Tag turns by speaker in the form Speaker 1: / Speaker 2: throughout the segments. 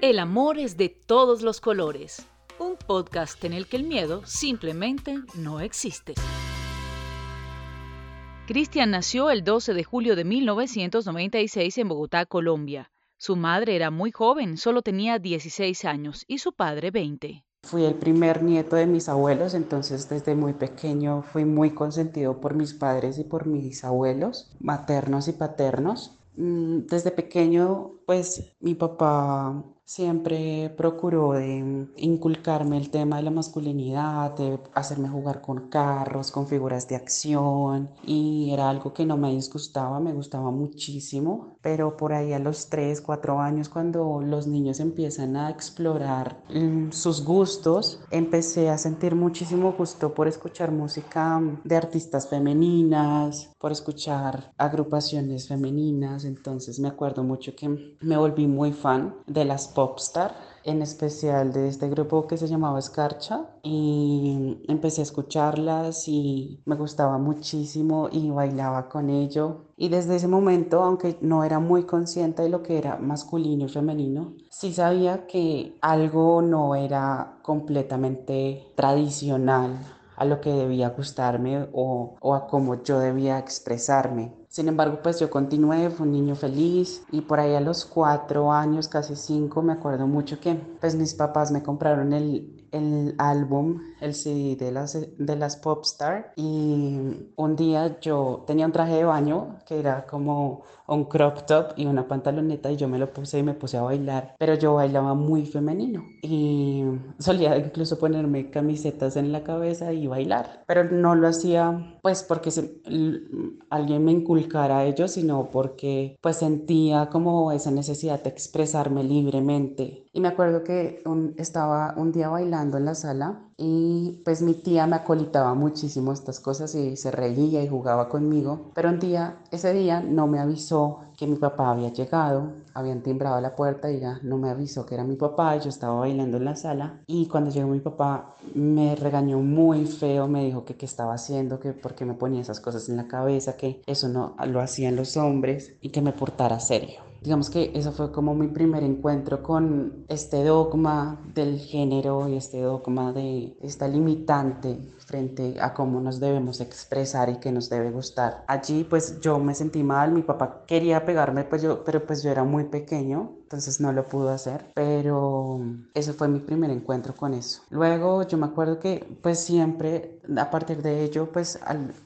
Speaker 1: El amor es de todos los colores. Un podcast en el que el miedo simplemente no existe. Cristian nació el 12 de julio de 1996 en Bogotá, Colombia. Su madre era muy joven, solo tenía 16 años, y su padre 20.
Speaker 2: Fui el primer nieto de mis abuelos, entonces desde muy pequeño fui muy consentido por mis padres y por mis abuelos, maternos y paternos. Mm, desde pequeño, pues mi papá siempre procuró inculcarme el tema de la masculinidad, de hacerme jugar con carros, con figuras de acción y era algo que no me disgustaba, me gustaba muchísimo, pero por ahí a los 3, 4 años cuando los niños empiezan a explorar mm, sus gustos, empecé a sentir muchísimo gusto por escuchar música de artistas femeninas, por escuchar agrupaciones femeninas, entonces me acuerdo mucho que me volví muy fan de las Popstar, en especial de este grupo que se llamaba Escarcha y empecé a escucharlas y me gustaba muchísimo y bailaba con ello. Y desde ese momento, aunque no era muy consciente de lo que era masculino y femenino, sí sabía que algo no era completamente tradicional a lo que debía gustarme o, o a cómo yo debía expresarme. Sin embargo, pues yo continué, fue un niño feliz y por ahí a los cuatro años, casi cinco, me acuerdo mucho que pues mis papás me compraron el, el álbum, el CD de las, de las Popstar y un día yo tenía un traje de baño que era como un crop top y una pantaloneta y yo me lo puse y me puse a bailar, pero yo bailaba muy femenino y solía incluso ponerme camisetas en la cabeza y bailar, pero no lo hacía pues porque alguien me inculcara a ello, sino porque pues sentía como esa necesidad de expresarme libremente. Y me acuerdo que estaba un día bailando en la sala y pues mi tía me acolitaba muchísimo estas cosas y se reía y jugaba conmigo. Pero un día, ese día no me avisó que mi papá había llegado, habían timbrado la puerta y ya no me avisó que era mi papá, yo estaba bailando en la sala y cuando llegó mi papá me regañó muy feo, me dijo que qué estaba haciendo, que por qué me ponía esas cosas en la cabeza, que eso no lo hacían los hombres y que me portara serio. Digamos que eso fue como mi primer encuentro con este dogma del género y este dogma de esta limitante frente a cómo nos debemos expresar y que nos debe gustar. Allí pues yo me sentí mal, mi papá quería pegarme, pues yo, pero pues yo era muy pequeño, entonces no lo pudo hacer, pero ese fue mi primer encuentro con eso. Luego yo me acuerdo que pues siempre a partir de ello pues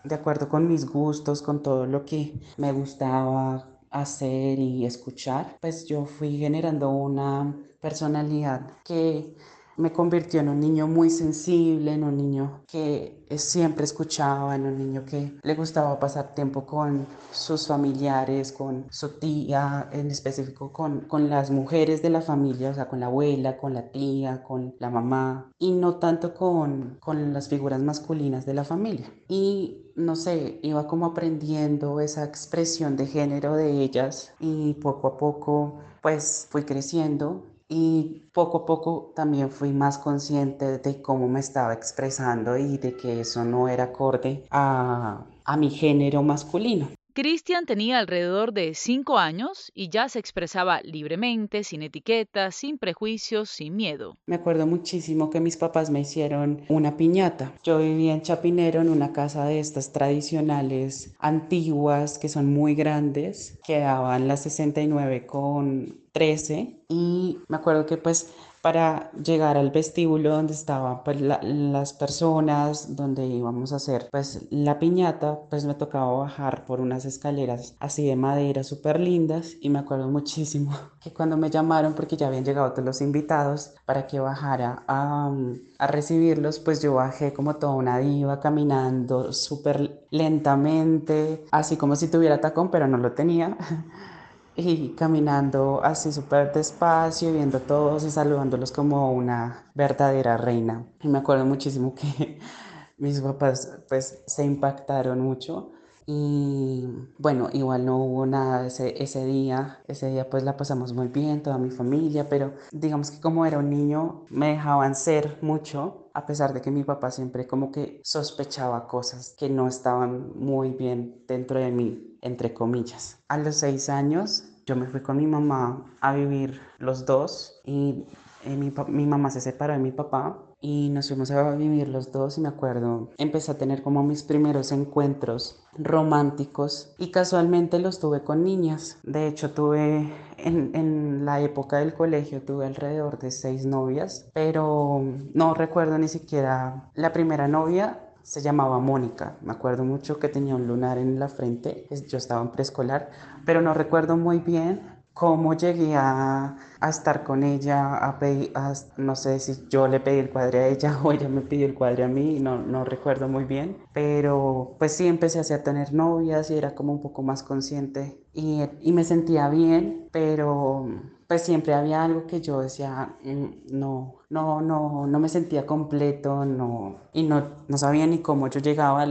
Speaker 2: de acuerdo con mis gustos, con todo lo que me gustaba, hacer y escuchar, pues yo fui generando una personalidad que me convirtió en un niño muy sensible, en un niño que siempre escuchaba, en un niño que le gustaba pasar tiempo con sus familiares, con su tía, en específico con, con las mujeres de la familia, o sea, con la abuela, con la tía, con la mamá, y no tanto con, con las figuras masculinas de la familia. Y no sé, iba como aprendiendo esa expresión de género de ellas y poco a poco pues fui creciendo y poco a poco también fui más consciente de cómo me estaba expresando y de que eso no era acorde a, a mi género masculino.
Speaker 1: Cristian tenía alrededor de cinco años y ya se expresaba libremente, sin etiquetas, sin prejuicios, sin miedo.
Speaker 2: Me acuerdo muchísimo que mis papás me hicieron una piñata. Yo vivía en Chapinero en una casa de estas tradicionales antiguas que son muy grandes, que daban las 69 con 13 y me acuerdo que pues para llegar al vestíbulo donde estaban pues, las personas, donde íbamos a hacer pues la piñata, pues me tocaba bajar por unas escaleras así de madera súper lindas y me acuerdo muchísimo que cuando me llamaron porque ya habían llegado todos los invitados para que bajara a, a recibirlos, pues yo bajé como toda una diva caminando súper lentamente, así como si tuviera tacón, pero no lo tenía. y caminando así súper despacio, viendo a todos y saludándolos como una verdadera reina. Y me acuerdo muchísimo que mis papás pues se impactaron mucho y bueno, igual no hubo nada ese, ese día, ese día pues la pasamos muy bien, toda mi familia, pero digamos que como era un niño me dejaban ser mucho a pesar de que mi papá siempre como que sospechaba cosas que no estaban muy bien dentro de mí, entre comillas. A los seis años yo me fui con mi mamá a vivir los dos y mi, mi mamá se separó de mi papá y nos fuimos a vivir los dos y me acuerdo, empecé a tener como mis primeros encuentros románticos y casualmente los tuve con niñas. De hecho, tuve en, en, la época del colegio, tuve alrededor de seis novias, pero no recuerdo ni siquiera la primera novia. Se llamaba Mónica, me acuerdo mucho que tenía un lunar en la frente, yo estaba en preescolar, pero no recuerdo muy bien cómo llegué a, a, estar con ella, a pedir, no sé si yo le pedí el cuadre a ella o ella me pidió el cuadre a mí, no, no recuerdo muy bien, pero pues sí empecé a tener novias y era como un poco más consciente y, y me sentía bien, pero pues siempre había algo que yo decía, mm, no, no, no, no me sentía completo, no, y no, no sabía ni cómo yo llegaba.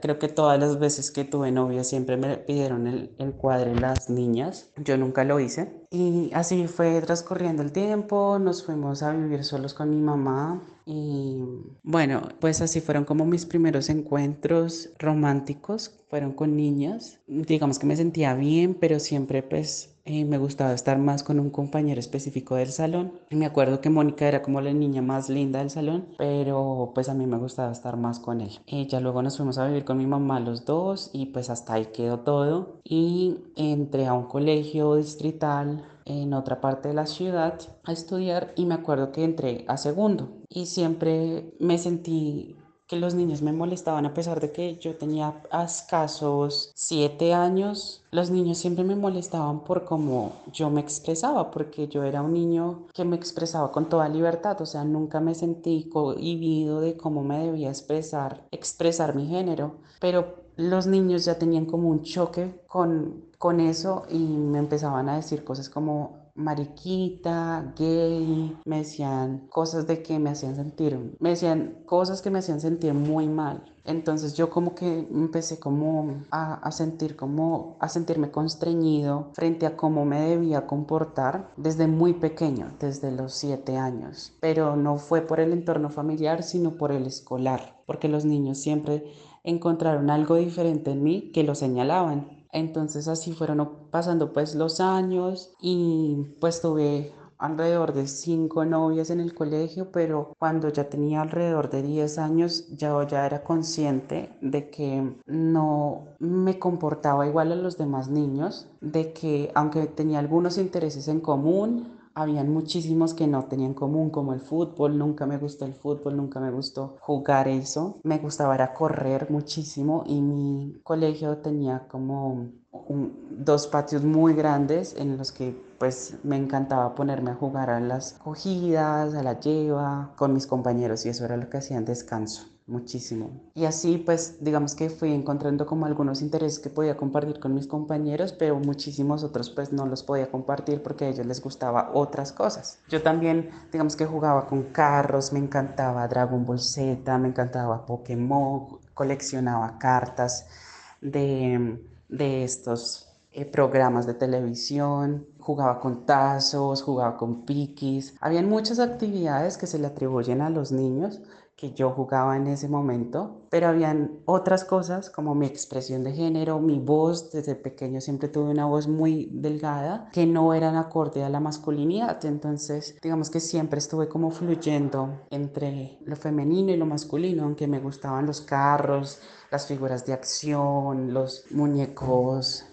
Speaker 2: creo que todas las veces que tuve novia siempre me pidieron el, el cuadre las niñas, yo nunca lo hice. Y así fue transcurriendo el tiempo, nos fuimos a vivir solos con mi mamá y bueno, pues así fueron como mis primeros encuentros románticos, fueron con niñas. Digamos que me sentía bien, pero siempre pues eh, me gustaba estar más con un compañero específico del salón. Me acuerdo que Mónica era como la niña más linda del salón, pero pues a mí me gustaba estar más con él. ya luego nos fuimos a vivir con mi mamá los dos y pues hasta ahí quedó todo. Y entré a un colegio distrital en otra parte de la ciudad a estudiar y me acuerdo que entré a segundo y siempre me sentí que los niños me molestaban a pesar de que yo tenía escasos siete años. Los niños siempre me molestaban por cómo yo me expresaba, porque yo era un niño que me expresaba con toda libertad, o sea, nunca me sentí cohibido de cómo me debía expresar, expresar mi género, pero los niños ya tenían como un choque con, con eso y me empezaban a decir cosas como mariquita, gay, me decían cosas de que me hacían sentir, me decían cosas que me hacían sentir muy mal. Entonces yo como que empecé como a, a, sentir como a sentirme constreñido frente a cómo me debía comportar desde muy pequeño, desde los siete años. Pero no fue por el entorno familiar, sino por el escolar, porque los niños siempre encontraron algo diferente en mí que lo señalaban entonces así fueron pasando pues los años y pues tuve alrededor de cinco novias en el colegio, pero cuando ya tenía alrededor de 10 años ya, ya era consciente de que no me comportaba igual a los demás niños, de que aunque tenía algunos intereses en común, habían muchísimos que no tenían en común, como el fútbol. Nunca me gustó el fútbol, nunca me gustó jugar eso. Me gustaba correr muchísimo y mi colegio tenía como dos patios muy grandes en los que pues me encantaba ponerme a jugar a las cogidas, a la lleva con mis compañeros y eso era lo que hacía en descanso muchísimo. Y así pues digamos que fui encontrando como algunos intereses que podía compartir con mis compañeros, pero muchísimos otros pues no los podía compartir porque a ellos les gustaba otras cosas. Yo también digamos que jugaba con carros, me encantaba Dragon Ball Z, me encantaba Pokémon, coleccionaba cartas de, de estos eh, programas de televisión, jugaba con tazos, jugaba con piquis. Habían muchas actividades que se le atribuyen a los niños que yo jugaba en ese momento, pero habían otras cosas como mi expresión de género, mi voz, desde pequeño siempre tuve una voz muy delgada que no eran acorde a la masculinidad, entonces digamos que siempre estuve como fluyendo entre lo femenino y lo masculino, aunque me gustaban los carros, las figuras de acción, los muñecos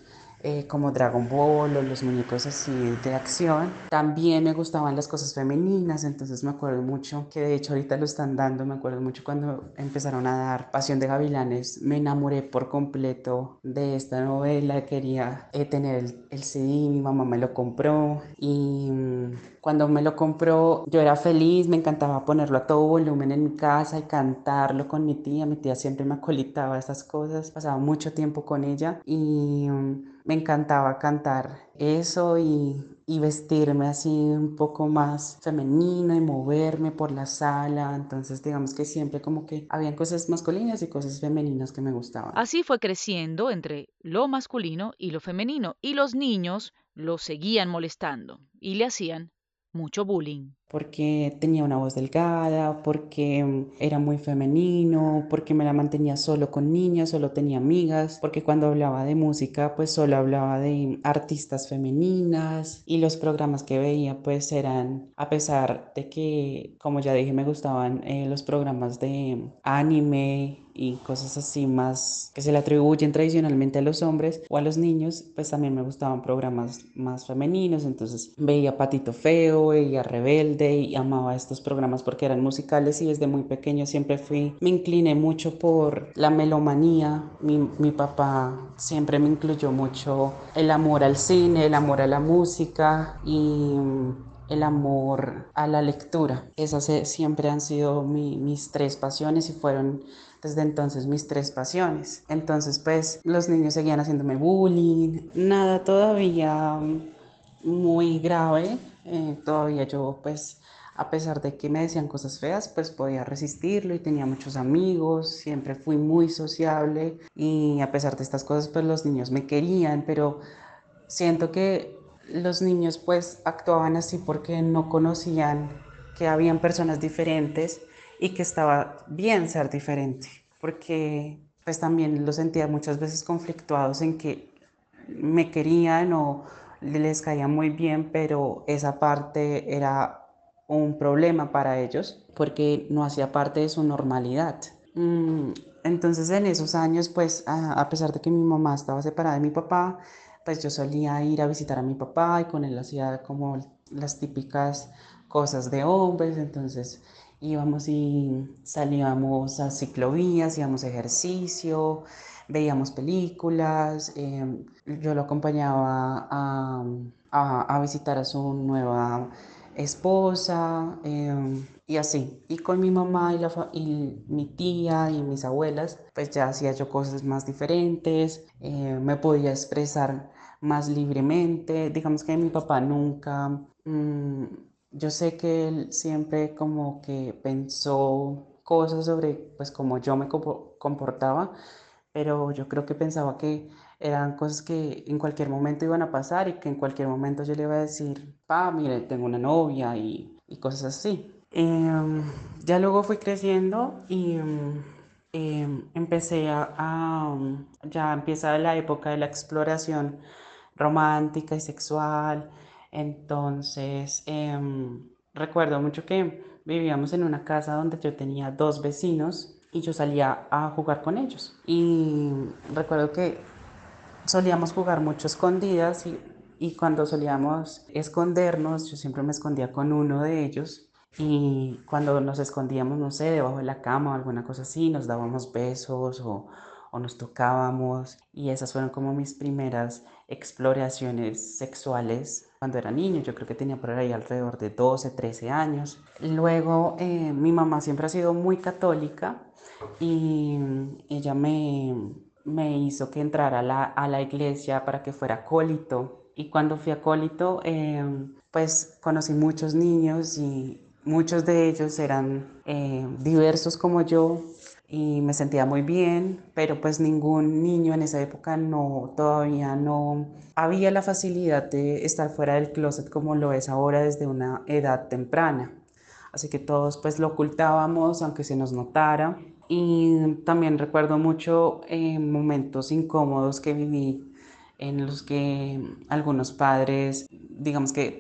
Speaker 2: eh, como Dragon Ball o los muñecos así de acción. También me gustaban las cosas femeninas, entonces me acuerdo mucho, que de hecho ahorita lo están dando, me acuerdo mucho cuando empezaron a dar Pasión de Gavilanes, me enamoré por completo de esta novela, quería eh, tener el, el CD, mi mamá me lo compró y mm, cuando me lo compró yo era feliz, me encantaba ponerlo a todo volumen en mi casa y cantarlo con mi tía, mi tía siempre me acolitaba esas cosas, pasaba mucho tiempo con ella y... Mm, me encantaba cantar eso y, vestirme así un poco más femenino y moverme por la sala. Entonces, digamos que siempre como que habían cosas masculinas y cosas femeninas que me gustaban.
Speaker 1: Así fue creciendo entre lo masculino y lo femenino y los niños lo seguían molestando y le hacían mucho bullying.
Speaker 2: porque tenía una voz delgada, porque mm, era muy femenino, porque me la mantenía solo con niñas, solo tenía amigas, porque cuando hablaba de música pues solo hablaba de artistas femeninas y los programas que veía pues eran, a pesar de que como ya dije me gustaban eh, los programas de anime y cosas así más que se le atribuyen tradicionalmente a los hombres o a los niños, pues también me gustaban programas más femeninos, entonces veía Patito Feo, veía Rebelde y amaba estos programas porque eran musicales y desde muy pequeño siempre fui, me incliné mucho por la melomanía, mi, mi papá siempre me incluyó mucho el amor al cine, el amor a la música y el amor a la lectura. Esas siempre han sido mis tres pasiones y fueron desde entonces mis tres pasiones. Entonces pues los niños seguían haciéndome bullying, nada todavía muy grave, eh, todavía yo pues a pesar de que me decían cosas feas, pues podía resistirlo y tenía muchos amigos, siempre fui muy sociable. Y a pesar de estas cosas, pues los niños me querían, pero siento que los niños pues actuaban así porque no conocían que habían personas diferentes y que estaba bien ser diferente, porque pues también lo sentía muchas veces conflictuados en que me querían o les caía muy bien, pero esa parte era un problema para ellos porque no hacía parte de su normalidad. Mm, entonces en esos años, pues a pesar de que mi mamá estaba separada de mi papá, pues yo solía ir a visitar a mi papá y con él hacía como las típicas cosas de hombres, entonces íbamos y salíamos a ciclovías, a ejercicio, veíamos películas, em, yo lo acompañaba a, visitar a su nueva esposa em, y así. Y con mi mamá y, la, y mi tía y mis abuelas, pues ya hacía yo cosas más diferentes, eh, me podía expresar más libremente. Digamos que mi papá nunca, mm, yo sé que él siempre como que pensó cosas sobre pues como yo me comportaba, pero yo creo que pensaba que eran cosas que en cualquier momento iban a pasar y que en cualquier momento yo le iba a decir, pa, mire, tengo una novia y, y cosas así. Em, ya luego fui creciendo y em, empecé a, a, ya empieza la época de la exploración romántica y sexual. Entonces, em, recuerdo mucho que vivíamos en una casa donde yo tenía dos vecinos y yo salía a jugar con ellos. Y recuerdo que solíamos jugar mucho escondidas y, cuando solíamos escondernos, yo siempre me escondía con uno de ellos. Y cuando nos escondíamos, no sé, debajo de la cama o alguna cosa así, nos dábamos besos o nos tocábamos. Y esas fueron como mis primeras exploraciones sexuales cuando era niño, yo creo que tenía por ahí alrededor de 12, 13 años. Luego eh, mi mamá siempre ha sido muy católica y ella me, me hizo que entrara a la, a la, iglesia para que fuera acólito. Y cuando fui acólito, eh, pues conocí muchos niños y muchos de ellos eran eh, diversos como yo, y me sentía muy bien, pero pues ningún niño en esa época no, todavía no había la facilidad de estar fuera del closet como lo es ahora desde una edad temprana. Así que todos pues lo ocultábamos aunque se nos notara. Y también recuerdo mucho eh, momentos incómodos que viví en los que algunos padres, digamos que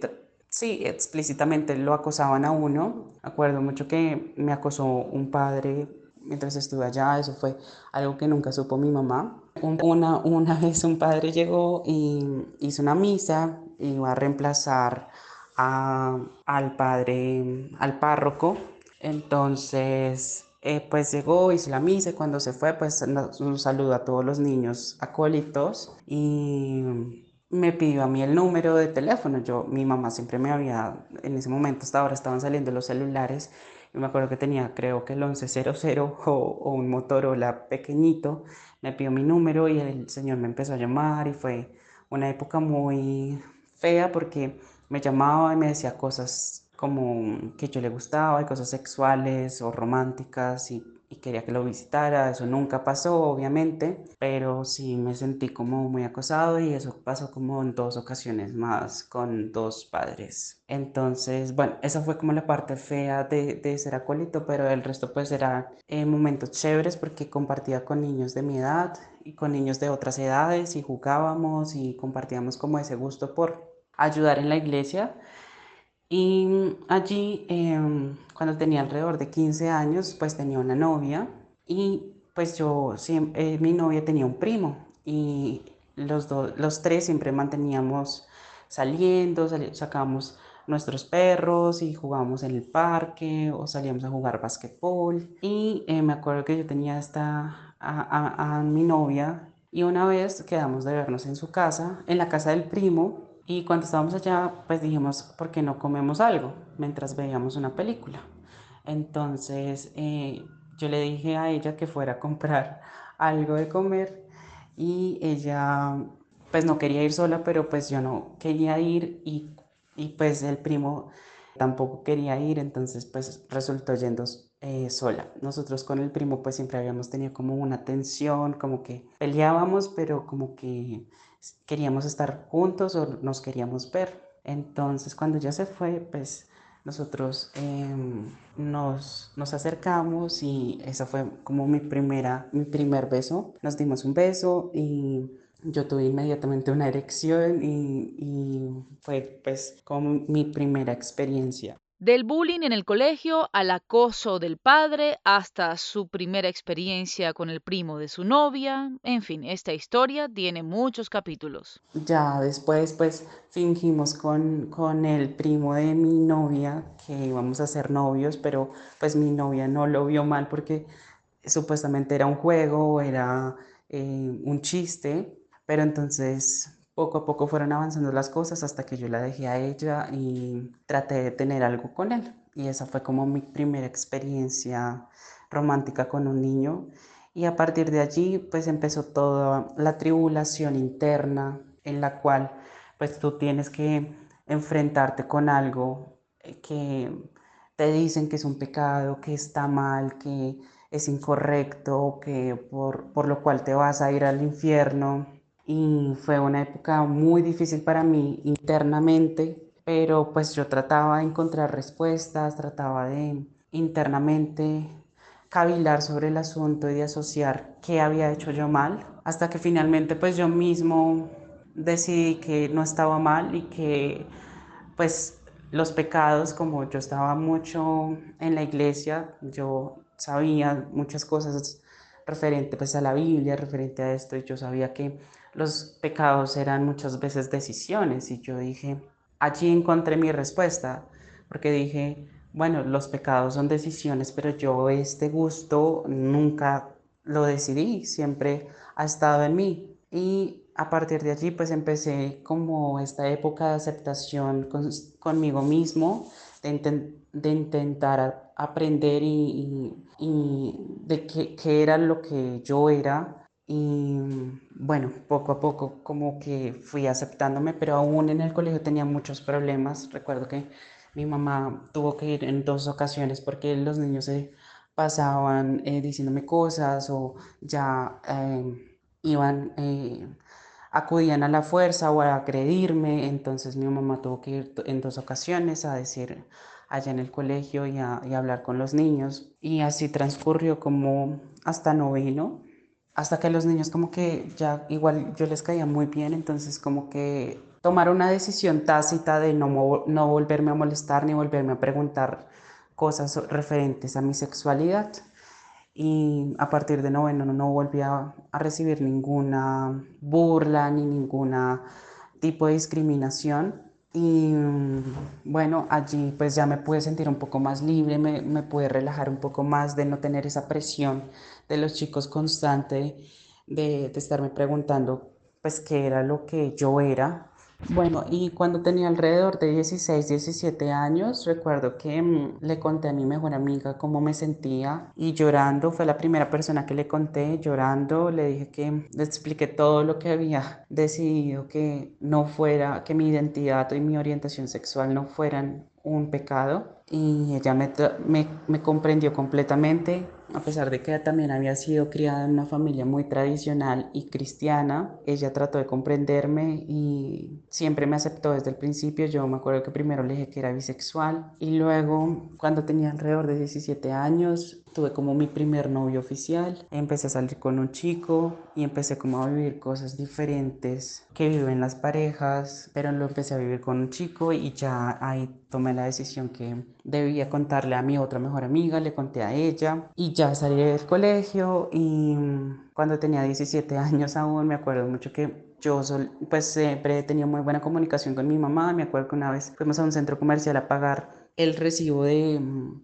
Speaker 2: sí, explícitamente lo acosaban a uno. Acuerdo mucho que me acosó un padre mientras estuve allá, eso fue algo que nunca supo mi mamá. Una, una vez un padre llegó y hizo una misa, iba a reemplazar a, al padre, al párroco, entonces eh, pues llegó, hizo la misa y cuando se fue pues un saludo a todos los niños acólitos y me pidió a mí el número de teléfono. Yo, mi mamá siempre me había, en ese momento hasta ahora estaban saliendo los celulares yo me acuerdo que tenía, creo que el 1100 o, o un Motorola pequeñito. Me pidió mi número y el señor me empezó a llamar y fue una época muy fea porque me llamaba y me decía cosas como que yo le gustaba y cosas sexuales o románticas y y quería que lo visitara. Eso nunca pasó, obviamente, pero sí me sentí como muy acosado y eso pasó como en dos ocasiones más con dos padres. Entonces, bueno, esa fue como la parte fea de, de ser acólito, pero el resto pues era eh, momentos chéveres porque compartía con niños de mi edad y con niños de otras edades y jugábamos y compartíamos como ese gusto por ayudar en la iglesia. Y allí, em, cuando tenía alrededor de 15 años, pues tenía una novia y pues yo, siempre, eh, mi novia tenía un primo y los, los tres siempre manteníamos saliendo, sacábamos nuestros perros y jugábamos en el parque o salíamos a jugar basquetbol. Y eh, me acuerdo que yo tenía esta, a, a mi novia y una vez quedamos de vernos en su casa, en la casa del primo, y cuando estábamos allá, pues dijimos, ¿por qué no comemos algo mientras veíamos una película? Entonces eh, yo le dije a ella que fuera a comprar algo de comer y ella pues no quería ir sola, pero pues yo no quería ir y, y pues el primo tampoco quería ir, entonces pues resultó yendo eh, sola. Nosotros con el primo pues siempre habíamos tenido como una tensión, como que peleábamos, pero como que queríamos estar juntos o nos queríamos ver. Entonces cuando ya se fue, pues nosotros em, nos, nos acercamos y esa fue como mi, primera, mi primer beso. Nos dimos un beso y yo tuve inmediatamente una erección y, y fue pues como mi primera experiencia.
Speaker 1: Del bullying en el colegio al acoso del padre hasta su primera experiencia con el primo de su novia. En fin, esta historia tiene muchos capítulos.
Speaker 2: Ya después pues fingimos con, con el primo de mi novia que íbamos a ser novios, pero pues mi novia no lo vio mal porque supuestamente era un juego, era eh, un chiste, pero entonces poco a poco fueron avanzando las cosas hasta que yo la dejé a ella y traté de tener algo con él. Y esa fue como mi primera experiencia romántica con un niño. Y a partir de allí pues empezó toda la tribulación interna en la cual pues tú tienes que enfrentarte con algo que te dicen que es un pecado, que está mal, que es incorrecto, que por, por lo cual te vas a ir al infierno y fue una época muy difícil para mí internamente, pero pues yo trataba de encontrar respuestas, trataba de internamente cavilar sobre el asunto y de asociar qué había hecho yo mal, hasta que finalmente pues yo mismo decidí que no estaba mal y que pues los pecados, como yo estaba mucho en la iglesia, yo sabía muchas cosas referente pues a la Biblia, referente a esto, y yo sabía que los pecados eran muchas veces decisiones y yo dije, allí encontré mi respuesta, porque dije, bueno, los pecados son decisiones, pero yo este gusto nunca lo decidí, siempre ha estado en mí. Y a partir de allí pues empecé como esta época de aceptación conmigo mismo, de, intentar aprender y, de qué era lo que yo era y bueno, poco a poco como que fui aceptándome, pero aún en el colegio tenía muchos problemas. Recuerdo que mi mamá tuvo que ir en dos ocasiones porque los niños se pasaban eh, diciéndome cosas o ya em, iban, eh, acudían a la fuerza o a agredirme. Entonces mi mamá tuvo que ir en dos ocasiones a decir allá en el colegio y a, y a hablar con los niños. Y así transcurrió como hasta noveno hasta que los niños como que ya igual yo les caía muy bien, entonces como que tomaron una decisión tácita de no, no volverme a molestar ni volverme a preguntar cosas referentes a mi sexualidad. Y a partir de noveno no volví a, a recibir ninguna burla ni ningún tipo de discriminación. Y bueno, allí pues ya me pude sentir un poco más libre, me, me pude relajar un poco más de no tener esa presión de los chicos constante de, de estarme preguntando pues qué era lo que yo era bueno, y cuando tenía alrededor de 16, 17 años, recuerdo que mm, le conté a mi mejor amiga cómo me sentía y llorando, fue la primera persona que le conté, llorando, le dije que le expliqué todo lo que había decidido que no fuera, que mi identidad y mi orientación sexual no fueran un pecado y ella me, me comprendió completamente a pesar de que también había sido criada en una familia muy tradicional y cristiana, ella trató de comprenderme y siempre me aceptó desde el principio. Yo me acuerdo que primero le dije que era bisexual y luego cuando tenía alrededor de 17 años tuve como mi primer novio oficial, empecé a salir con un chico y empecé como a vivir cosas diferentes que viven las parejas, pero lo empecé a vivir con un chico y ya ahí tomé la decisión que debía contarle a mi otra mejor amiga, le conté a ella y ya salí del colegio y cuando tenía 17 años aún me acuerdo mucho que yo pues siempre he tenido muy buena comunicación con mi mamá, me acuerdo que una vez fuimos a un centro comercial a pagar el recibo de,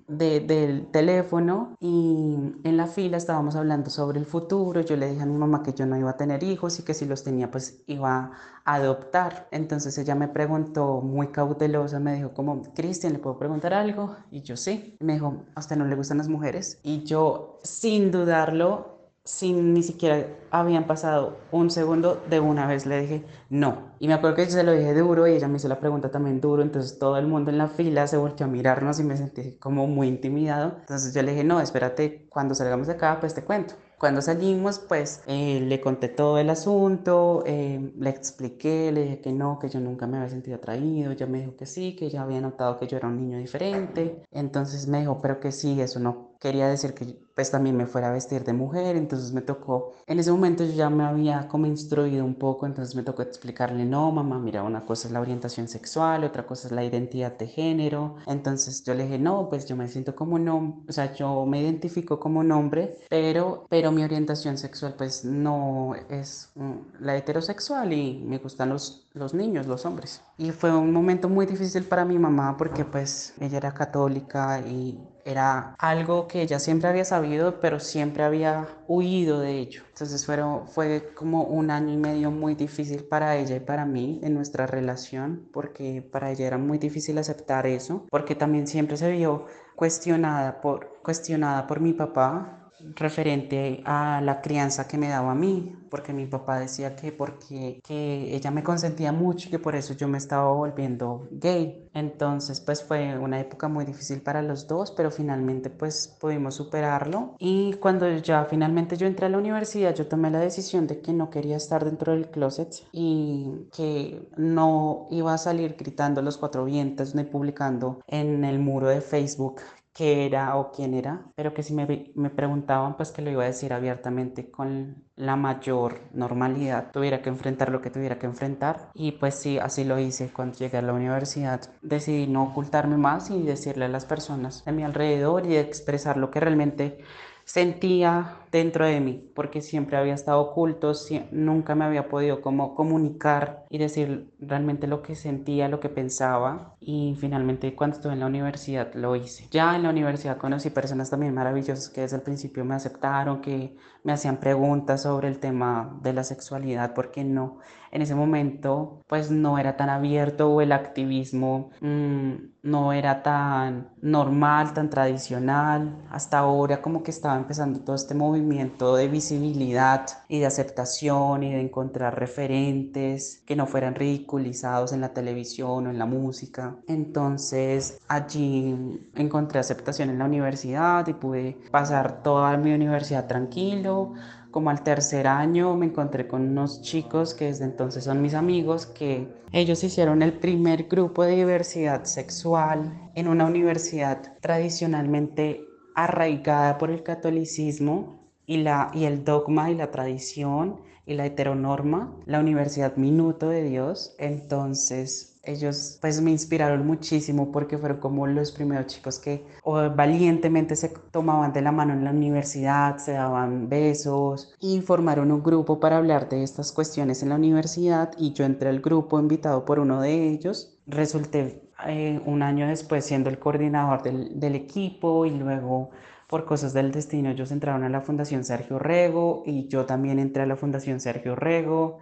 Speaker 2: del teléfono y en la fila estábamos hablando sobre el futuro. Yo le dije a mi mamá que yo no iba a tener hijos y que si los tenía pues iba a adoptar. Entonces ella me preguntó muy cautelosa, me dijo como, Cristian, ¿le puedo preguntar algo? Y yo sí. Me dijo, ¿a usted no le gustan las mujeres? Y yo sin dudarlo sin ni siquiera habían pasado un segundo, de una vez le dije no. Y me acuerdo que yo se lo dije duro y ella me hizo la pregunta también duro, entonces todo el mundo en la fila se volvió a mirarnos y me sentí como muy intimidado. Entonces yo le dije, no, espérate, cuando salgamos de acá, pues te cuento. Cuando salimos, pues eh, le conté todo el asunto, eh, le expliqué, le dije que no, que yo nunca me había sentido atraído, ella me dijo que sí, que ella había notado que yo era un niño diferente, entonces me dijo, pero que sí, eso no quería decir que pues también me fuera a vestir de mujer, entonces me tocó, en ese momento yo ya me había como instruido un poco, entonces me tocó explicarle, no, mamá, mira, una cosa es la orientación sexual, otra cosa es la identidad de género, entonces yo le dije, no, pues yo me siento como no, o sea, yo me identifico como un hombre, pero, pero mi orientación sexual pues no es mm, la heterosexual y me gustan los, los niños, los hombres. Y fue un momento muy difícil para mi mamá porque pues ella era católica y era algo que ella siempre había sabido, pero siempre había huido de ello. Entonces fueron, fue como un año y medio muy difícil para ella y para mí en nuestra relación, porque para ella era muy difícil aceptar eso, porque también siempre se vio cuestionada por, cuestionada por mi papá referente a la crianza que me daba a mí, porque mi papá decía que porque que ella me consentía mucho y que por eso yo me estaba volviendo gay. Entonces, pues fue una época muy difícil para los dos, pero finalmente pues pudimos superarlo. Y cuando ya finalmente yo entré a la universidad, yo tomé la decisión de que no quería estar dentro del closet y que no iba a salir gritando los cuatro vientos ni publicando en el muro de Facebook qué era o quién era, pero que si me, me, preguntaban, pues que lo iba a decir abiertamente con la mayor normalidad, tuviera que enfrentar lo que tuviera que enfrentar. Y pues sí, así lo hice cuando llegué a la universidad. Decidí no ocultarme más y decirle a las personas de mi alrededor y expresar lo que realmente sentía dentro de mí, porque siempre había estado oculto, nunca me había podido como comunicar y decir realmente lo que sentía, lo que pensaba y finalmente cuando estuve en la universidad lo hice. Ya en la universidad conocí personas también maravillosas que desde el principio me aceptaron, que me hacían preguntas sobre el tema de la sexualidad, porque no, en ese momento pues no era tan abierto o el activismo mm, no era tan normal, tan tradicional. Hasta ahora como que estaba empezando todo este movimiento de visibilidad y de aceptación y de encontrar referentes que no fueran ridiculizados en la televisión o en la música. Entonces allí encontré aceptación en la universidad y pude pasar toda mi universidad tranquilo como al tercer año me encontré con unos chicos que desde entonces son mis amigos, que ellos hicieron el primer grupo de diversidad sexual en una universidad tradicionalmente arraigada por el catolicismo y, la, y el dogma y la tradición y la heteronorma, la Universidad Minuto de Dios. Entonces ellos pues me inspiraron muchísimo porque fueron como los primeros chicos que valientemente se tomaban de la mano en la universidad, se daban besos y formaron un grupo para hablar de estas cuestiones en la universidad y yo entré al grupo invitado por uno de ellos. Resulté eh, un año después siendo el coordinador del, del equipo y luego por cosas del destino ellos entraron a la Fundación Sergio Rego y yo también entré a la Fundación Sergio Rego.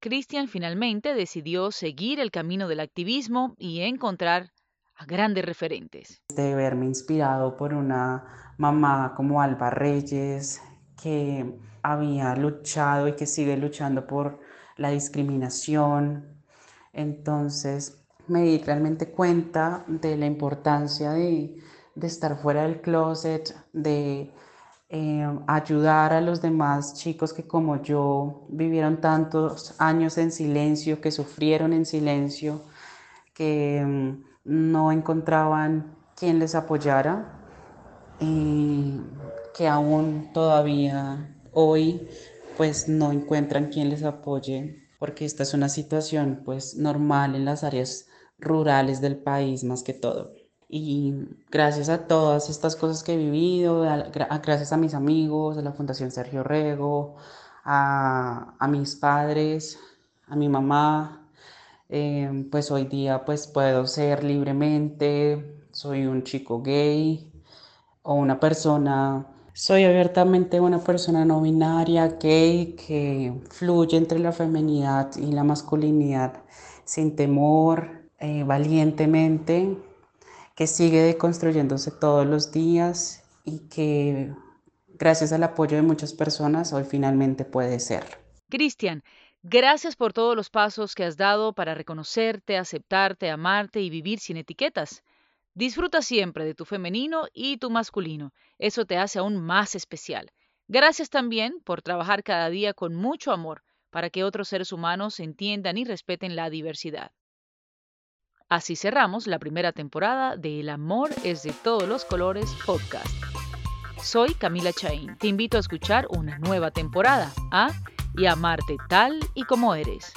Speaker 1: Cristian finalmente decidió seguir el camino del activismo y encontrar a grandes referentes.
Speaker 2: De verme inspirado por una mamá como Alba Reyes, que había luchado y que sigue luchando por la discriminación. Entonces me di realmente cuenta de la importancia de, de estar fuera del closet, de eh, ayudar a los demás chicos que como yo vivieron tantos años en silencio, que sufrieron en silencio, que mm, no encontraban quien les apoyara y que aún todavía hoy pues no encuentran quien les apoye porque esta es una situación pues normal en las áreas rurales del país más que todo. Y gracias a todas estas cosas que he vivido, gracias a mis amigos, a la Fundación Sergio Rego, a, a mis padres, a mi mamá, eh, pues hoy día pues puedo ser libremente, soy un chico gay o una persona, soy abiertamente una persona no binaria, gay, que fluye entre la feminidad y la masculinidad sin temor, eh, valientemente, que sigue deconstruyéndose todos los días y que gracias al apoyo de muchas personas hoy finalmente puede ser.
Speaker 1: Cristian, Gracias por todos los pasos que has dado para reconocerte, aceptarte, amarte y vivir sin etiquetas. Disfruta siempre de tu femenino y tu masculino. Eso te hace aún más especial. Gracias también por trabajar cada día con mucho amor para que otros seres humanos entiendan y respeten la diversidad. Así cerramos la primera temporada de El amor es de todos los colores podcast. Soy Camila Chain. Te invito a escuchar una nueva temporada. ¿ah? y amarte tal y como eres.